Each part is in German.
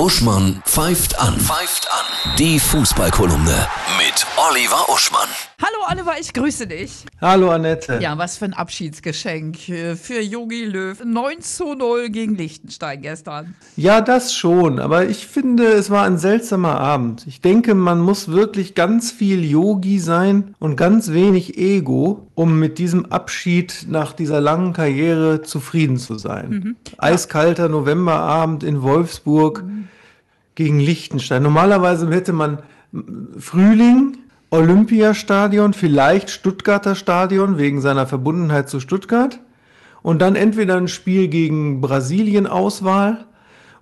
Uschmann pfeift an. Pfeift an. Die Fußballkolumne mit Oliver Uschmann. Hallo Oliver, ich grüße dich. Hallo Annette. Ja, was für ein Abschiedsgeschenk für Jogi Löw. 9 zu 0 gegen Liechtenstein gestern. Ja, das schon, aber ich finde, es war ein seltsamer Abend. Ich denke, man muss wirklich ganz viel Yogi sein und ganz wenig Ego, um mit diesem Abschied nach dieser langen Karriere zufrieden zu sein. Mhm. Eiskalter Novemberabend in Wolfsburg mhm. Gegen Liechtenstein. Normalerweise hätte man Frühling, Olympiastadion, vielleicht Stuttgarter Stadion wegen seiner Verbundenheit zu Stuttgart und dann entweder ein Spiel gegen Brasilien Auswahl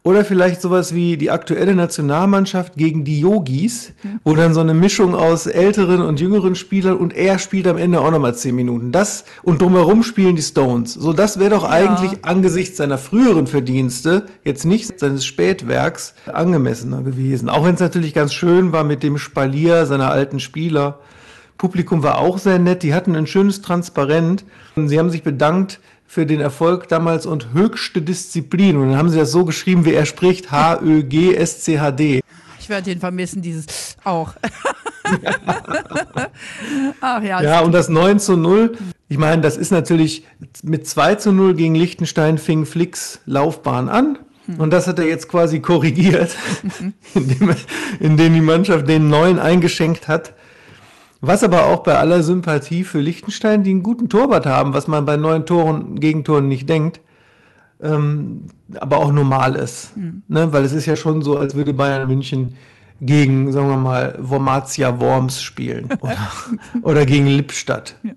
oder vielleicht sowas wie die aktuelle Nationalmannschaft gegen die Yogis, wo dann so eine Mischung aus älteren und jüngeren Spielern und er spielt am Ende auch nochmal zehn Minuten. Das und drumherum spielen die Stones. So, das wäre doch ja. eigentlich angesichts seiner früheren Verdienste, jetzt nicht seines Spätwerks, angemessener gewesen. Auch wenn es natürlich ganz schön war mit dem Spalier seiner alten Spieler. Publikum war auch sehr nett. Die hatten ein schönes Transparent. Sie haben sich bedankt für den Erfolg damals und höchste Disziplin. Und dann haben sie das so geschrieben, wie er spricht, H-Ö-G-S-C-H-D. Ich werde ihn vermissen, dieses auch. Ach ja. Ja, und das 9 zu 0, ich meine, das ist natürlich mit 2 zu 0 gegen Liechtenstein fing Flicks Laufbahn an. Hm. Und das hat er jetzt quasi korrigiert, indem, indem die Mannschaft den neuen eingeschenkt hat. Was aber auch bei aller Sympathie für Liechtenstein, die einen guten Torwart haben, was man bei neun Toren, Gegentoren nicht denkt, ähm, aber auch normal ist. Mhm. Ne? Weil es ist ja schon so, als würde Bayern München gegen, sagen wir mal, Wormatia Worms spielen oder, oder gegen Lippstadt. Ja.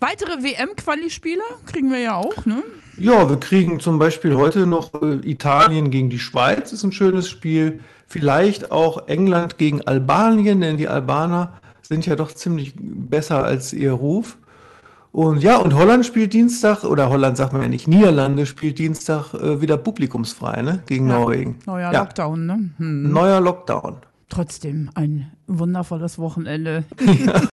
Weitere WM-Quali-Spieler kriegen wir ja auch, ne? Ja, wir kriegen zum Beispiel heute noch äh, Italien gegen die Schweiz, ist ein schönes Spiel. Vielleicht auch England gegen Albanien, denn die Albaner sind ja doch ziemlich besser als ihr Ruf. Und ja, und Holland spielt Dienstag, oder Holland sagt man ja nicht, Niederlande spielt Dienstag äh, wieder publikumsfrei, ne? Gegen ja, Norwegen. Neuer ja. Lockdown, ne? Hm. Neuer Lockdown. Trotzdem ein wundervolles Wochenende. Ja.